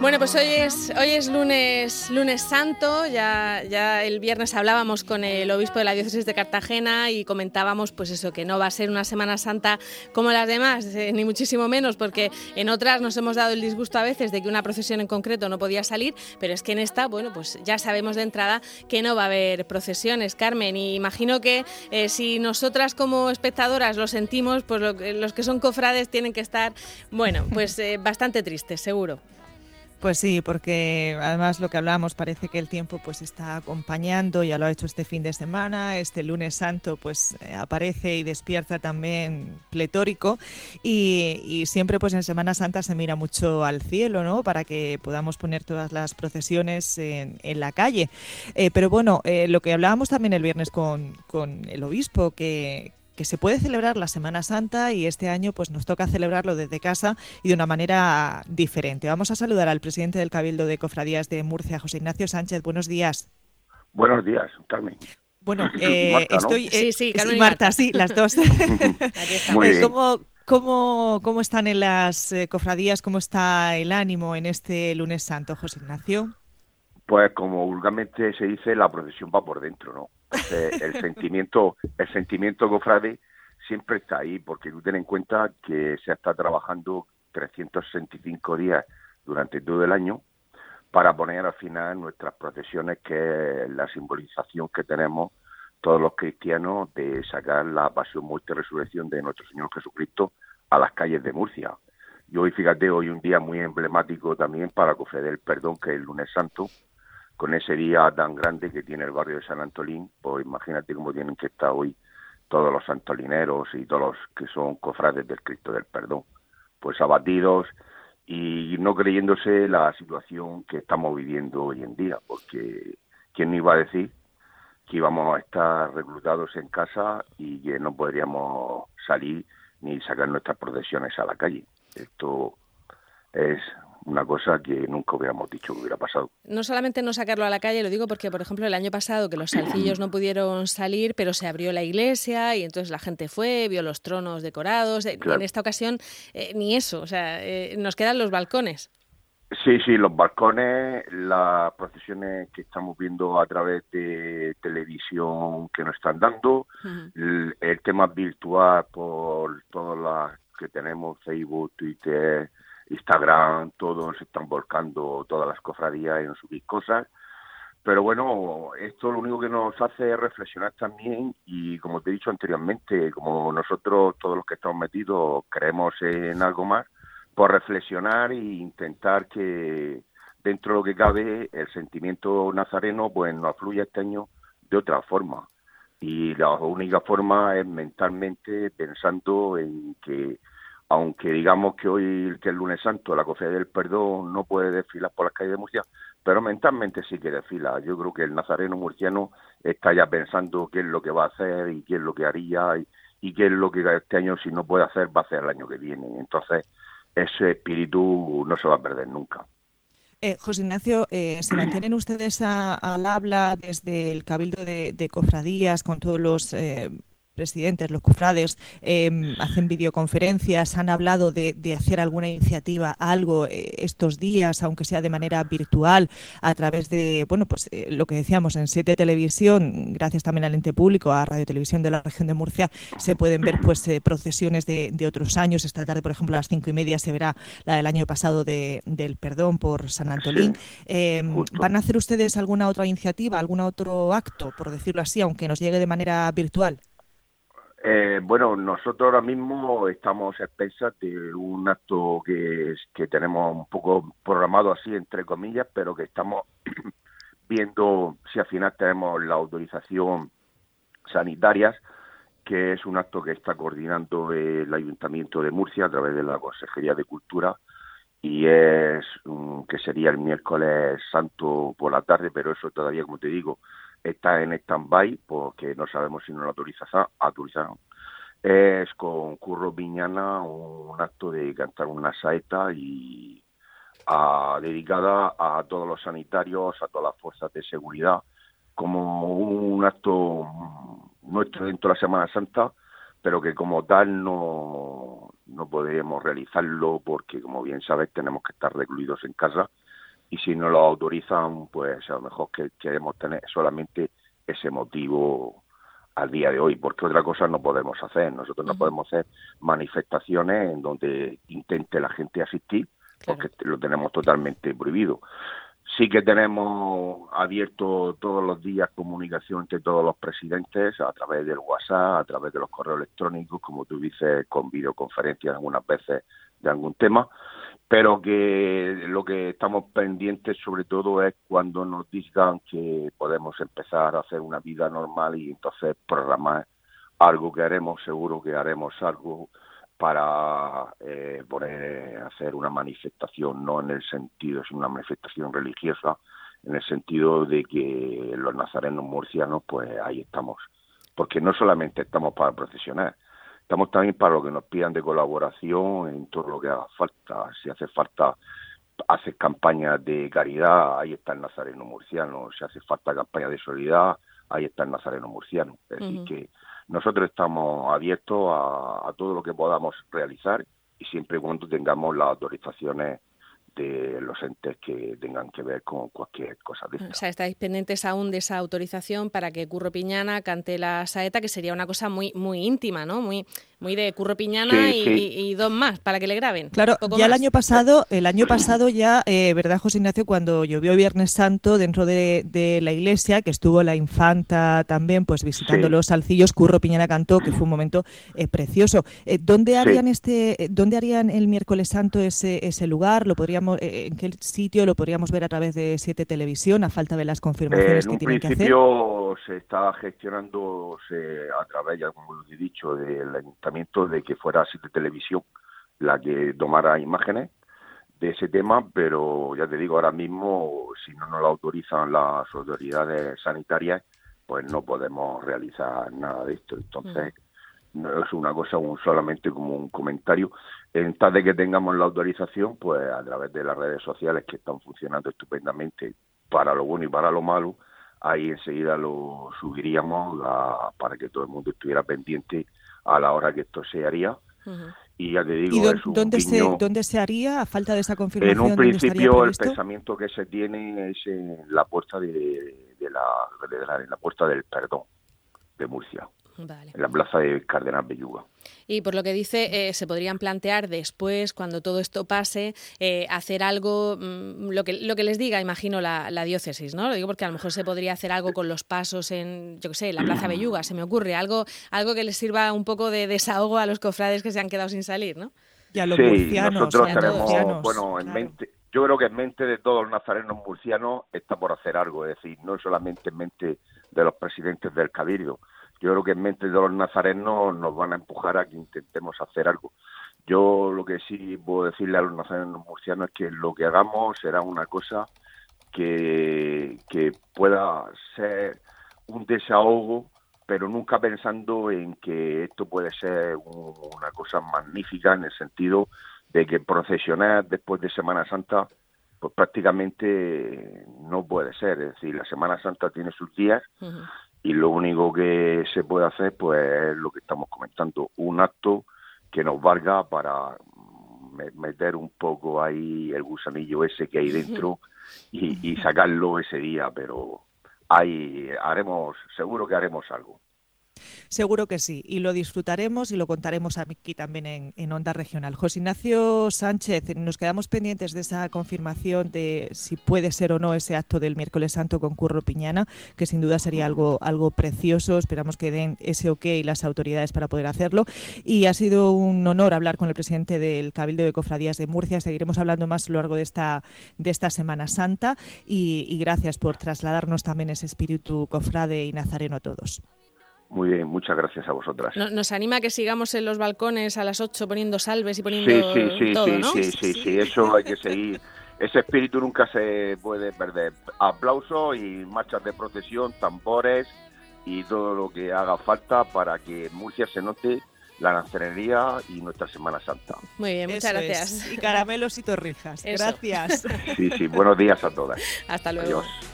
Bueno, pues hoy es, hoy es lunes, lunes santo, ya, ya el viernes hablábamos con el obispo de la diócesis de Cartagena y comentábamos pues eso, que no va a ser una Semana Santa como las demás, eh, ni muchísimo menos, porque en otras nos hemos dado el disgusto a veces de que una procesión en concreto no podía salir, pero es que en esta, bueno, pues ya sabemos de entrada que no va a haber procesiones, Carmen, y imagino que eh, si nosotras como espectadoras lo sentimos, pues los que son cofrades tienen que estar, bueno, pues eh, bastante tristes, seguro. Pues sí, porque además lo que hablábamos parece que el tiempo pues está acompañando, ya lo ha hecho este fin de semana, este lunes santo pues eh, aparece y despierta también pletórico y, siempre pues en Semana Santa se mira mucho al cielo, ¿no? Para que podamos poner todas las procesiones en, la calle. Eh, pero bueno, eh, lo que hablábamos también el viernes con, con el obispo, que, que se puede celebrar la Semana Santa y este año pues nos toca celebrarlo desde casa y de una manera diferente. Vamos a saludar al presidente del Cabildo de Cofradías de Murcia, José Ignacio Sánchez. Buenos días. Buenos días, Carmen. Bueno, eh, estoy... sí, sí, Carmen Marta, sí, las dos. ¿Cómo, cómo, cómo están en las eh, cofradías? ¿Cómo está el ánimo en este lunes santo, José Ignacio? Pues como vulgarmente se dice, la procesión va por dentro, ¿no? El sentimiento, el sentimiento cofrade siempre está ahí, porque tú ten en cuenta que se está trabajando 365 días durante todo el año para poner al final nuestras procesiones, que es la simbolización que tenemos todos los cristianos de sacar la pasión, muerte y resurrección de nuestro Señor Jesucristo a las calles de Murcia. Y hoy, fíjate, hoy un día muy emblemático también para Cofre del Perdón, que es el lunes santo, con ese día tan grande que tiene el barrio de San Antolín, pues imagínate cómo tienen que estar hoy todos los antolineros y todos los que son cofrades del Cristo del Perdón, pues abatidos y no creyéndose la situación que estamos viviendo hoy en día, porque ¿quién iba a decir que íbamos a estar reclutados en casa y que no podríamos salir ni sacar nuestras procesiones a la calle? Esto es una cosa que nunca hubiéramos dicho que hubiera pasado. No solamente no sacarlo a la calle, lo digo porque, por ejemplo, el año pasado que los salcillos no pudieron salir, pero se abrió la iglesia y entonces la gente fue, vio los tronos decorados. Eh, en esta ocasión, eh, ni eso, o sea, eh, nos quedan los balcones. Sí, sí, los balcones, las procesiones que estamos viendo a través de televisión que nos están dando, el, el, tema virtual por todas las que tenemos, Facebook, Twitter, Instagram, todos se están volcando todas las cofradías en subir cosas. Pero bueno, esto lo único que nos hace es reflexionar también y como te he dicho anteriormente, como nosotros todos los que estamos metidos creemos en algo más, por pues reflexionar e intentar que dentro de lo que cabe el sentimiento nazareno pues nos fluya este año de otra forma. Y la única forma es mentalmente pensando en que aunque digamos que hoy, que el lunes santo, la Cofradía del Perdón no puede desfilar por las calles de Murcia, pero mentalmente sí que desfila. Yo creo que el nazareno murciano está ya pensando qué es lo que va a hacer y qué es lo que haría y, qué es lo que este año, si no puede hacer, va a hacer el año que viene. Entonces, ese espíritu no se va a perder nunca. Eh, José Ignacio, eh, ¿se mantienen ustedes al habla desde el Cabildo de, Cofradías con todos los eh, presidentes, los cofrades, em, hacen videoconferencias, han hablado de, hacer alguna iniciativa, algo eh, estos días, aunque sea de manera virtual, a través de, bueno, pues eh, lo que decíamos en Siete Televisión, gracias también al ente público, a Radio Televisión de la región de Murcia, se pueden ver pues eh, procesiones de, otros años. Esta tarde, por ejemplo, a las cinco y media se verá la del año pasado de, del perdón por San Antolín. Em, ¿Van a hacer ustedes alguna otra iniciativa, algún otro acto, por decirlo así, aunque nos llegue de manera virtual? Eh, bueno, nosotros ahora mismo estamos a expensas de un acto que, que tenemos un poco programado así, entre comillas, pero que estamos viendo si al final tenemos la autorización sanitaria, que es un acto que está coordinando el Ayuntamiento de Murcia a través de la Consejería de Cultura y es que sería el miércoles santo por la tarde, pero eso todavía, como te digo, está en stand-by porque no sabemos si nos lo autorizaron. Es con Curro Viñana un acto de cantar una saeta y dedicada a todos los sanitarios, a todas las fuerzas de seguridad, como un acto nuestro dentro de la Semana Santa, pero que como tal no, no podemos realizarlo porque, como bien sabes, tenemos que estar recluidos en casa y si no lo autorizan, pues a lo mejor que queremos tener solamente ese motivo al día de hoy, porque otra cosa no podemos hacer. Nosotros no podemos hacer manifestaciones en donde intente la gente asistir, porque lo tenemos totalmente prohibido. Sí que tenemos abierto todos los días comunicación entre todos los presidentes a través del WhatsApp, a través de los correos electrónicos, como tú dices, con videoconferencias algunas veces de algún tema, pero que lo que estamos pendientes sobre todo es cuando nos digan que podemos empezar a hacer una vida normal y entonces programar algo que haremos, seguro que haremos algo para eh, poner hacer una manifestación, no en el sentido, es una manifestación religiosa, en el sentido de que los nazarenos murcianos, pues ahí estamos. Porque no solamente estamos para procesionar, estamos también para lo que nos pidan de colaboración en todo lo que haga falta. Si hace falta hacer campañas de caridad, ahí está el nazareno murciano. Si hace falta campañas de solidaridad, ahí está el nazareno murciano. Es decir, que nosotros estamos abiertos a, todo lo que podamos realizar y siempre y cuando tengamos las autorizaciones de los entes que tengan que ver con cualquier cosa de O sea, estáis pendientes aún de esa autorización para que Curro Piñana cante la saeta, que sería una cosa muy muy íntima, ¿no? Muy muy de Curro Piñana y, dos más para que le graben. Claro, ya el año pasado, el año pasado ya, eh, ¿verdad, José Ignacio? Cuando llovió Viernes Santo dentro de, la iglesia, que estuvo la infanta también, pues visitando los salcillos, Curro Piñana cantó, que fue un momento eh, precioso. Eh, ¿Dónde harían este, dónde harían el miércoles santo ese, ese lugar? ¿Lo podríamos, en qué sitio lo podríamos ver a través de Siete Televisión, a falta de las confirmaciones que tienen que hacer? En principio se está gestionando a través, ya como lo he dicho, del de que fuera Siete Televisión la que tomara imágenes de ese tema, pero ya te digo, ahora mismo, si no nos lo autorizan las autoridades sanitarias, pues no podemos realizar nada de esto. Entonces, no es una cosa un, solamente como un comentario. En tal de que tengamos la autorización, pues a través de las redes sociales que están funcionando estupendamente para lo bueno y para lo malo, ahí enseguida lo subiríamos para que todo el mundo estuviera pendiente a la hora que esto se haría. Y ya te digo, es ¿dónde, se, ¿dónde se haría a falta de esa confirmación? En un principio el pensamiento que se tiene es en la puerta de, de, la, de la, en la puerta del perdón de Murcia en la plaza de Cardenal Belluga. Y por lo que dice, eh, se podrían plantear después, cuando todo esto pase, eh, hacer algo, mm, lo, que, lo que les diga, imagino, la, diócesis, ¿no? Lo digo porque a lo mejor se podría hacer algo con los pasos en, yo qué sé, la Plaza Belluga, se me ocurre, algo, algo que les sirva un poco de desahogo a los cofrades que se han quedado sin salir, ¿no? Y a los murcianos. Nosotros tenemos, bueno, en mente, yo creo que en mente de todos los nazarenos murcianos está por hacer algo, es decir, no solamente en mente de los presidentes del Cabildo, yo creo que en mente de los nazarenos nos van a empujar a que intentemos hacer algo. Yo lo que sí puedo decirle a los nazarenos murcianos es que lo que hagamos será una cosa que, que pueda ser un desahogo, pero nunca pensando en que esto puede ser una cosa magnífica en el sentido de que procesionar después de Semana Santa pues prácticamente no puede ser. Es decir, la Semana Santa tiene sus días y lo único que se puede hacer pues es lo que estamos comentando, un acto que nos valga para meter un poco ahí el gusanillo ese que hay dentro y, y sacarlo ese día, pero ahí haremos, seguro que haremos algo. Seguro que sí, y lo disfrutaremos y lo contaremos aquí también en, Onda Regional. José Ignacio Sánchez, nos quedamos pendientes de esa confirmación de si puede ser o no ese acto del miércoles santo con Curro Piñana, que sin duda sería algo, algo precioso. Esperamos que den ese ok las autoridades para poder hacerlo. Y ha sido un honor hablar con el presidente del Cabildo de Cofradías de Murcia. Seguiremos hablando más a lo largo de esta, de esta Semana Santa y, y gracias por trasladarnos también ese espíritu cofrade y nazareno a todos. Muy bien, muchas gracias a vosotras. Nos anima a que sigamos en los balcones a las 8 poniendo salves y poniendo sí, sí, todo, sí, ¿no? Sí, sí, sí, eso hay que seguir. Ese espíritu nunca se puede perder. Aplausos y marchas de procesión, tambores y todo lo que haga falta para que Murcia se note la nazarería y nuestra Semana Santa. Muy bien, muchas gracias. Y caramelos y torrijas. Gracias. Sí, sí, buenos días a todas. Hasta luego. Adiós.